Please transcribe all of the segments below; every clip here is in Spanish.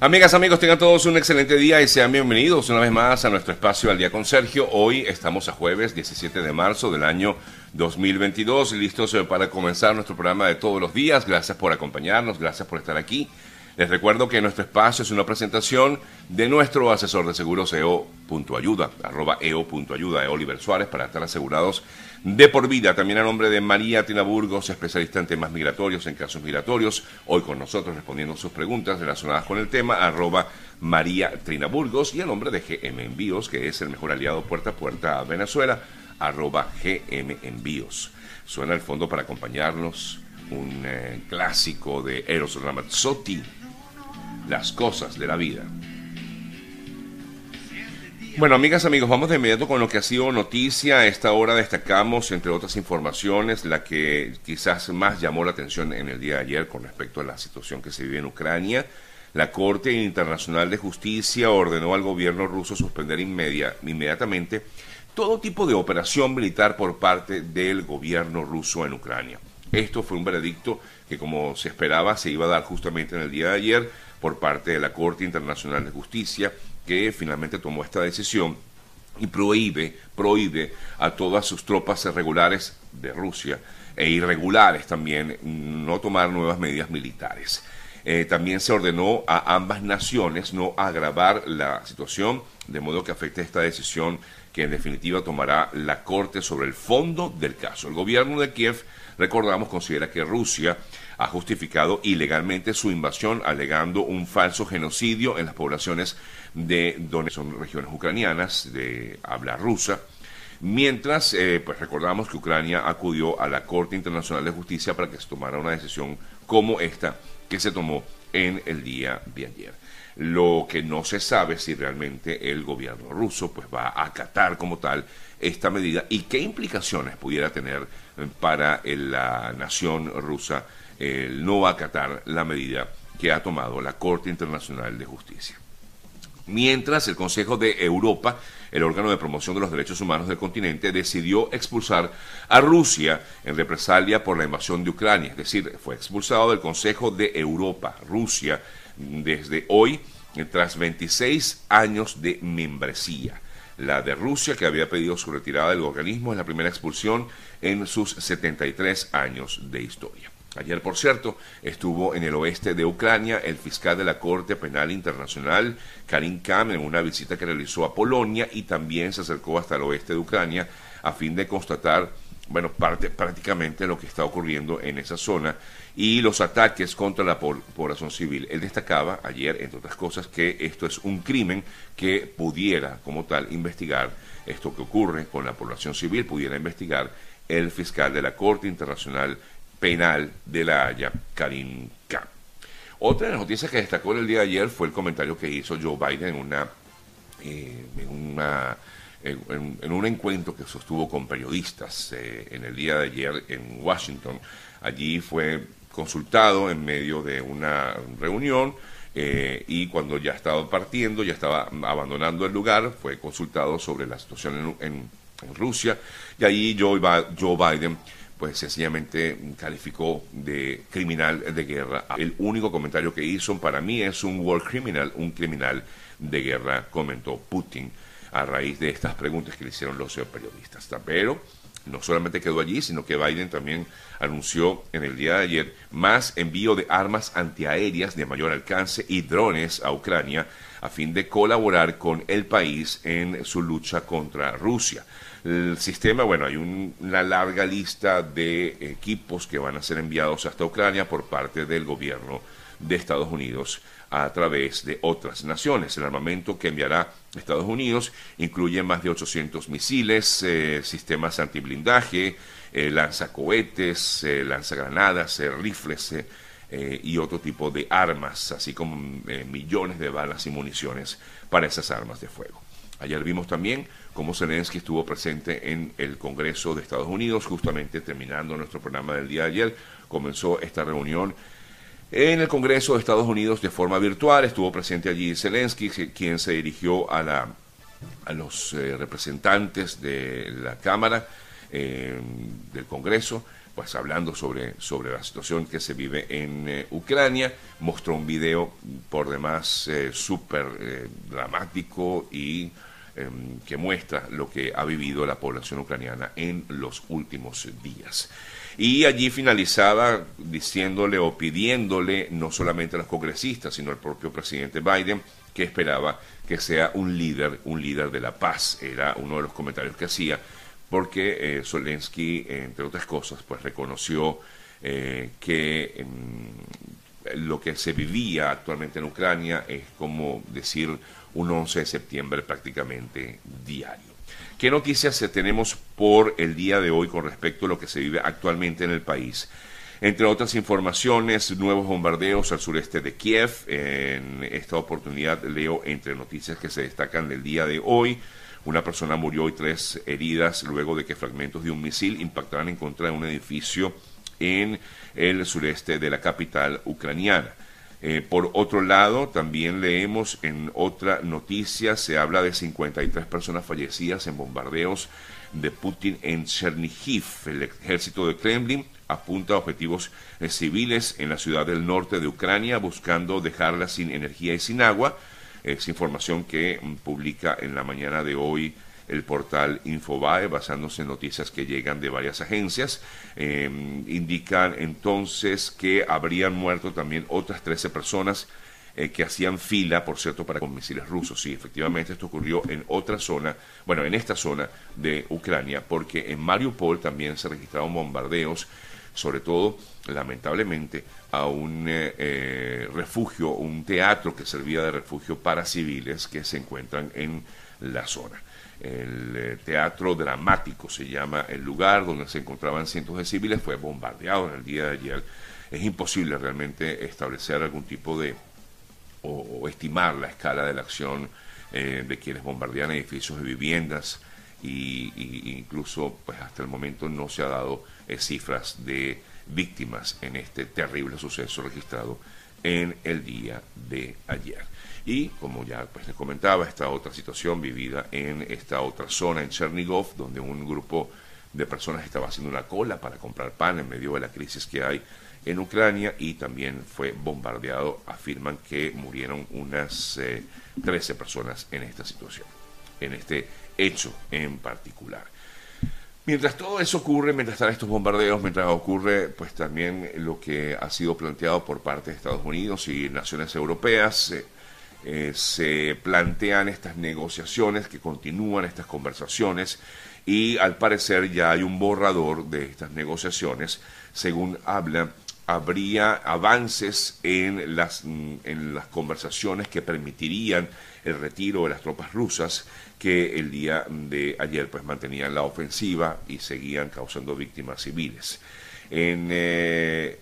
Amigas, amigos, tengan todos un excelente día y sean bienvenidos una vez más a nuestro espacio al día con Sergio. Hoy estamos a jueves 17 de marzo del año 2022, listos eh, para comenzar nuestro programa de todos los días. Gracias por acompañarnos, gracias por estar aquí. Les recuerdo que nuestro espacio es una presentación de nuestro asesor de seguros EO.ayuda, arroba EO.ayuda, Oliver Suárez, para estar asegurados de por vida. También a nombre de María Tinaburgos, especialista en temas migratorios, en casos migratorios, hoy con nosotros respondiendo sus preguntas relacionadas con el tema, arroba María Trinaburgos, y a nombre de GM Envíos, que es el mejor aliado puerta a puerta a Venezuela, arroba GM Envíos. Suena el fondo para acompañarnos un eh, clásico de Eros Ramazzotti, las cosas de la vida. Bueno, amigas, amigos, vamos de inmediato con lo que ha sido noticia. A esta hora destacamos, entre otras informaciones, la que quizás más llamó la atención en el día de ayer con respecto a la situación que se vive en Ucrania. La Corte Internacional de Justicia ordenó al gobierno ruso suspender inmediatamente todo tipo de operación militar por parte del gobierno ruso en Ucrania. Esto fue un veredicto que, como se esperaba, se iba a dar justamente en el día de ayer por parte de la Corte Internacional de Justicia, que finalmente tomó esta decisión y prohíbe, prohíbe a todas sus tropas regulares de Rusia e irregulares también no tomar nuevas medidas militares. Eh, también se ordenó a ambas naciones no agravar la situación, de modo que afecte esta decisión que en definitiva tomará la Corte sobre el fondo del caso. El gobierno de Kiev, recordamos, considera que Rusia ha justificado ilegalmente su invasión alegando un falso genocidio en las poblaciones de donde son regiones ucranianas de habla rusa. Mientras, eh, pues recordamos que Ucrania acudió a la Corte Internacional de Justicia para que se tomara una decisión como esta que se tomó en el día de ayer. Lo que no se sabe si realmente el gobierno ruso pues va a acatar como tal esta medida y qué implicaciones pudiera tener para la nación rusa el no acatar la medida que ha tomado la Corte Internacional de Justicia. Mientras el Consejo de Europa, el órgano de promoción de los derechos humanos del continente, decidió expulsar a Rusia en represalia por la invasión de Ucrania. Es decir, fue expulsado del Consejo de Europa, Rusia, desde hoy, tras 26 años de membresía. La de Rusia, que había pedido su retirada del organismo, es la primera expulsión en sus 73 años de historia. Ayer, por cierto, estuvo en el oeste de Ucrania el fiscal de la Corte Penal Internacional, Karim Kam, en una visita que realizó a Polonia y también se acercó hasta el oeste de Ucrania a fin de constatar, bueno, parte, prácticamente lo que está ocurriendo en esa zona y los ataques contra la población civil. Él destacaba ayer, entre otras cosas, que esto es un crimen que pudiera, como tal, investigar esto que ocurre con la población civil, pudiera investigar el fiscal de la Corte Internacional Penal de la Haya, Karim Khan. Otra de las noticias que destacó en el día de ayer fue el comentario que hizo Joe Biden en una, eh, en, un encuentro que sostuvo con periodistas eh, en el día de ayer en Washington. Allí fue consultado en medio de una reunión eh, y cuando ya estaba partiendo, ya estaba abandonando el lugar, fue consultado sobre la situación en, Rusia y allí Joe Biden pues sencillamente calificó de criminal de guerra. El único comentario que hizo para mí es un war criminal, un criminal de guerra, comentó Putin a raíz de estas preguntas que le hicieron los periodistas. Pero no solamente quedó allí, sino que Biden también anunció en el día de ayer más envío de armas antiaéreas de mayor alcance y drones a Ucrania a fin de colaborar con el país en su lucha contra Rusia. El sistema, bueno, hay una larga lista de equipos que van a ser enviados hasta Ucrania por parte del gobierno de Estados Unidos a través de otras naciones. El armamento que enviará Estados Unidos incluye más de 800 misiles, eh, sistemas antiblindaje, eh, lanzacohetes, eh, lanzagranadas, rifles y otro tipo de armas, así como millones de balas y municiones para esas armas de fuego. Ayer vimos también cómo Zelensky estuvo presente en el Congreso de Estados Unidos, justamente terminando nuestro programa del día de ayer. Comenzó esta reunión en el Congreso de Estados Unidos de forma virtual. Estuvo presente allí Zelensky, quien se dirigió a, la, a los eh, representantes de la Cámara eh, del Congreso pues hablando sobre, sobre la situación que se vive en eh, Ucrania, mostró un video por demás eh, súper eh, dramático y em, que muestra lo que ha vivido la población ucraniana en los últimos días. Y allí finalizaba diciéndole o pidiéndole no solamente a los congresistas, sino al propio presidente Biden que esperaba que sea un líder, un líder de la paz. Era uno de los comentarios que hacía porque eh, Zelensky, entre otras cosas, pues reconoció eh, que em, lo que se vivía actualmente en Ucrania es como decir un 11 de septiembre prácticamente diario. ¿Qué noticias tenemos por el día de hoy con respecto a lo que se vive actualmente en el país? Entre otras informaciones, nuevos bombardeos al sureste de Kiev. En esta oportunidad leo entre noticias que se destacan del día de hoy. Una persona murió y tres heridas luego de que fragmentos de un misil impactaran en contra de un edificio en el sureste de la capital ucraniana. Eh, por otro lado, también leemos en otra noticia, se habla de 53 personas fallecidas en bombardeos de Putin en Chernihiv. El ejército de Kremlin apunta a objetivos eh, civiles en la ciudad del norte de Ucrania, buscando dejarla sin energía y sin agua. Es información que publica en la mañana de hoy el portal Infobae, basándose en noticias que llegan de varias agencias. Em, indican entonces que habrían muerto también otras 13 personas eh, que hacían fila, por cierto, para con misiles rusos. Sí, efectivamente, esto ocurrió en otra zona, bueno, en esta zona de Ucrania, porque en Mariupol también se registraron bombardeos sobre todo, lamentablemente, a un eh, eh, refugio, un teatro que servía de refugio para civiles que se encuentran en la zona. El eh, teatro dramático se llama el lugar donde se encontraban cientos de civiles, fue bombardeado en el día de ayer. Es imposible realmente establecer algún tipo de o, estimar la escala de la acción de quienes bombardean edificios de viviendas y, incluso pues hasta el momento no se ha dado eh, cifras de víctimas en este terrible suceso registrado en el día de ayer. Y como ya pues les comentaba, esta otra situación vivida en esta otra zona, en Chernigov, donde un grupo de personas estaba haciendo una cola para comprar pan en medio de la crisis que hay en Ucrania y también fue bombardeado. Afirman que murieron unas 13 eh, personas en esta situación, en este hecho en particular. Mientras todo eso ocurre, mientras están estos bombardeos, mientras ocurre pues también lo que ha sido planteado por parte de Estados Unidos y naciones europeas, eh, eh, se plantean estas negociaciones, que continúan estas conversaciones y al parecer ya hay un borrador de estas negociaciones, según habla habría avances en las, en las conversaciones que permitirían el retiro de las tropas rusas que el día de ayer pues mantenían la ofensiva y seguían causando víctimas civiles. En, eh,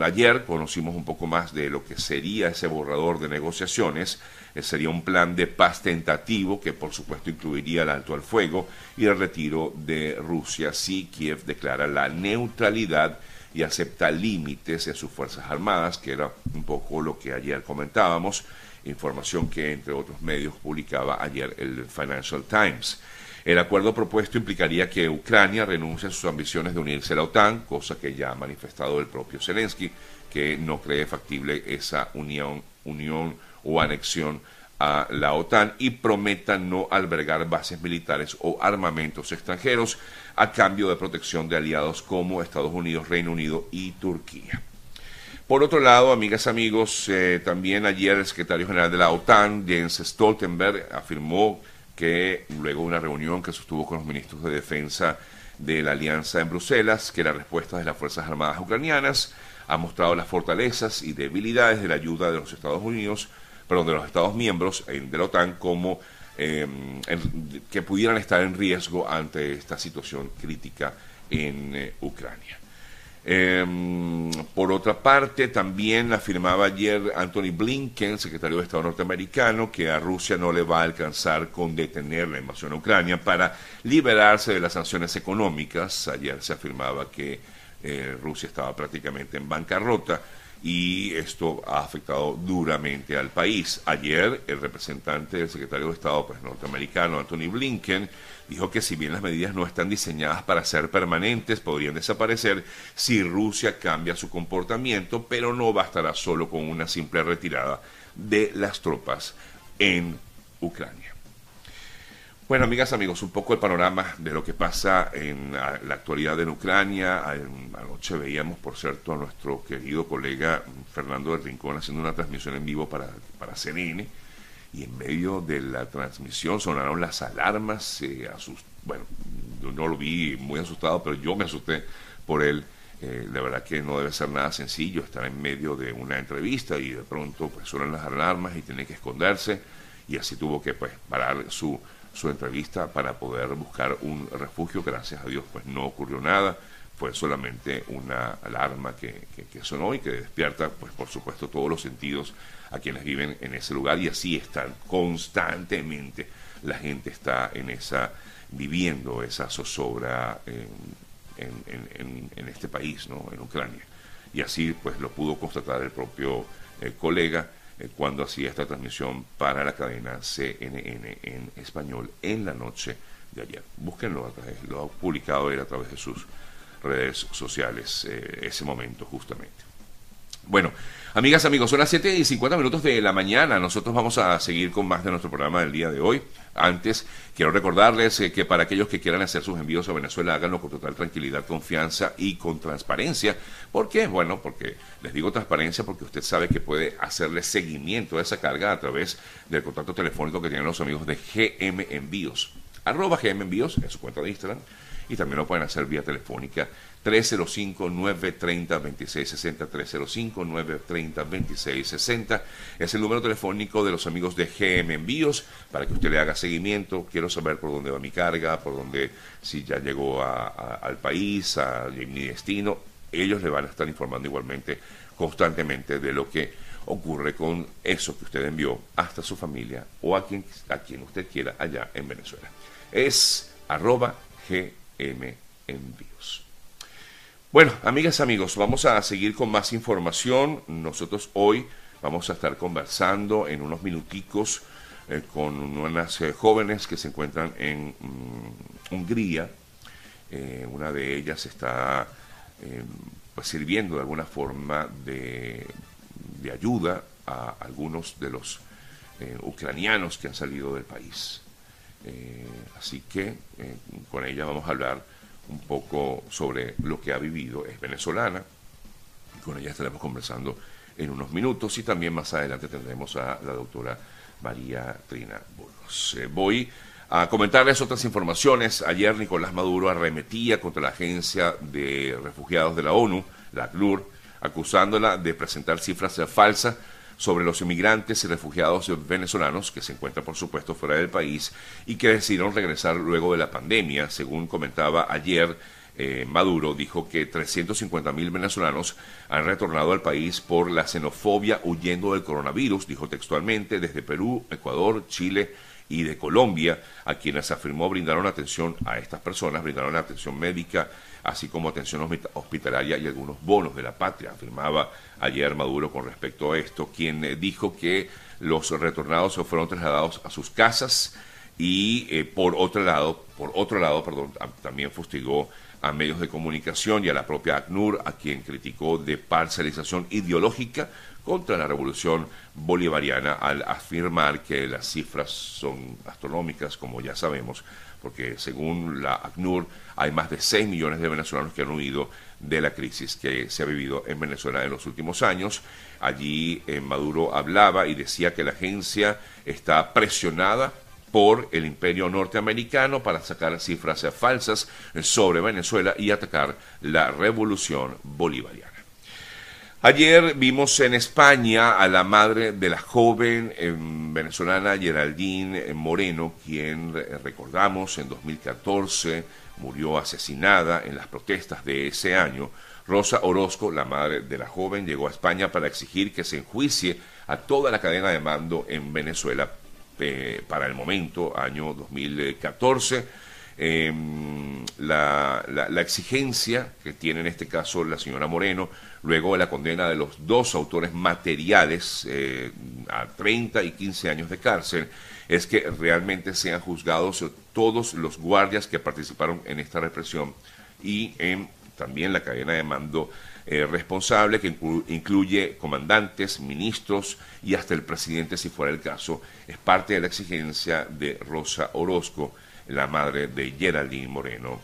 ayer conocimos un poco más de lo que sería ese borrador de negociaciones. Eh, sería un plan de paz tentativo que por supuesto incluiría el alto al fuego y el retiro de Rusia si Kiev declara la neutralidad y acepta límites en sus Fuerzas Armadas, que era un poco lo que ayer comentábamos, información que entre otros medios publicaba ayer el Financial Times. El acuerdo propuesto implicaría que Ucrania renuncie a sus ambiciones de unirse a la OTAN, cosa que ya ha manifestado el propio Zelensky, que no cree factible esa unión, unión o anexión a la OTAN y prometa no albergar bases militares o armamentos extranjeros a cambio de protección de aliados como Estados Unidos, Reino Unido y Turquía. Por otro lado, amigas, amigos, eh, también ayer el secretario general de la OTAN, Jens Stoltenberg, afirmó que luego de una reunión que sostuvo con los ministros de defensa de la alianza en Bruselas, que la respuesta de las Fuerzas Armadas ucranianas ha mostrado las fortalezas y debilidades de la ayuda de los Estados Unidos, perdón, de los Estados miembros de la OTAN como Em, que pudieran estar en riesgo ante esta situación crítica en eh, Ucrania. Em, por otra parte, también afirmaba ayer Anthony Blinken, secretario de Estado norteamericano, que a Rusia no le va a alcanzar con detener la invasión a Ucrania para liberarse de las sanciones económicas. Ayer se afirmaba que eh, Rusia estaba prácticamente en bancarrota y esto ha afectado duramente al país. Ayer el representante del secretario de Estado pues, norteamericano, Anthony Blinken, dijo que si bien las medidas no están diseñadas para ser permanentes, podrían desaparecer si Rusia cambia su comportamiento, pero no bastará solo con una simple retirada de las tropas en Ucrania. Bueno, amigas, amigos, un poco el panorama de lo que pasa en la actualidad en Ucrania. Anoche veíamos, por cierto, a nuestro querido colega Fernando del Rincón haciendo una transmisión en vivo para, para CNN y en medio de la transmisión sonaron las alarmas. bueno, yo no lo vi muy asustado, pero yo me asusté por él. Eh, la verdad que no debe ser nada sencillo estar en medio de una entrevista y de pronto pues suenan las alarmas y tiene que esconderse y así tuvo que pues parar su su entrevista para poder buscar un refugio. Gracias a Dios, pues no ocurrió nada. Fue solamente una alarma que, sonó y que despierta, pues por supuesto, todos los sentidos a quienes viven en ese lugar y así están constantemente. La gente está en esa, viviendo esa zozobra en, en, en, este país, ¿no? en Ucrania. Y así pues lo pudo constatar el propio eh, colega eh, cuando hacía esta transmisión para la cadena CNN en español en la noche de ayer. Búsquenlo, lo ha publicado él a través de sus redes sociales eh, ese momento justamente. Bueno, amigas, amigos, son las 7 y 50 minutos de la mañana. Nosotros vamos a seguir con más de nuestro programa del día de hoy. Antes, quiero recordarles eh, que para aquellos que quieran hacer sus envíos a Venezuela, háganlo con total tranquilidad, confianza y con transparencia. ¿Por qué? Bueno, porque les digo transparencia porque usted sabe que puede hacerle seguimiento a esa carga a través del contacto telefónico que tienen los amigos de GM Envíos. Arroba GM Envíos en su cuenta de Instagram y también lo pueden hacer vía telefónica 305-930-2660, 305-930-2660. Es el número telefónico de los amigos de GM Envíos para que usted le haga seguimiento. Quiero saber por dónde va mi carga, por dónde, si ya llegó al país, a mi destino. Ellos le van a estar informando igualmente constantemente de lo que ocurre con eso que usted envió hasta su familia o a quien, a quien usted quiera allá en Venezuela. Es arroba Envíos. Bueno, amigas, amigos, vamos a seguir con más información. Nosotros hoy vamos a estar conversando en unos minuticos eh, con unas eh, jóvenes que se encuentran en mm, Hungría. Eh, una de ellas está pues, sirviendo de alguna forma de, ayuda a algunos de los ucranianos que han salido del país. Así que con ella vamos a hablar un poco sobre lo que ha vivido. Es venezolana y con ella estaremos conversando en unos minutos y también más adelante tendremos a la doctora María Trina Burgos. Eh, voy a comentarles otras informaciones. Ayer Nicolás Maduro arremetía contra la Agencia de Refugiados de la ONU, la ACNUR, acusándola de presentar cifras falsas sobre los inmigrantes y refugiados venezolanos que se encuentran, por supuesto, fuera del país y que decidieron regresar luego de la pandemia. Según comentaba ayer, eh, Maduro dijo que 350.000 venezolanos han retornado al país por la xenofobia huyendo del coronavirus, dijo textualmente, desde Perú, Ecuador, Chile y de Colombia, a quienes afirmó brindaron atención a estas personas, brindaron atención médica, así como atención hospitalaria y algunos bonos de la patria, afirmaba ayer Maduro con respecto a esto, quien eh, dijo que los retornados fueron trasladados a sus casas y eh, por otro lado, por otro lado, perdón, también fustigó a medios de comunicación y a la propia ACNUR, a quien criticó de parcialización ideológica contra la revolución bolivariana al afirmar que las cifras son astronómicas, como ya sabemos, porque según la ACNUR hay más de 6 millones de venezolanos que han huido de la crisis que se ha vivido en Venezuela en los últimos años. Allí eh, Maduro hablaba y decía que la agencia está presionada por el imperio norteamericano para sacar cifras falsas sobre Venezuela y atacar la revolución bolivariana. Ayer vimos en España a la madre de la joven em, venezolana Geraldine Moreno, quien recordamos en 2014 murió asesinada en las protestas de ese año. Rosa Orozco, la madre de la joven, llegó a España para exigir que se enjuicie a toda la cadena de mando en Venezuela eh, para el momento, año 2014 em, la, exigencia que tiene en este caso la señora Moreno, luego de la condena de los dos autores materiales eh, a 30 y 15 años de cárcel, es que realmente sean juzgados todos los guardias que participaron en esta represión y en también la cadena de mando eh, responsable que incluye comandantes, ministros y hasta el presidente si fuera el caso. Es parte de la exigencia de Rosa Orozco, la madre de Geraldine Moreno.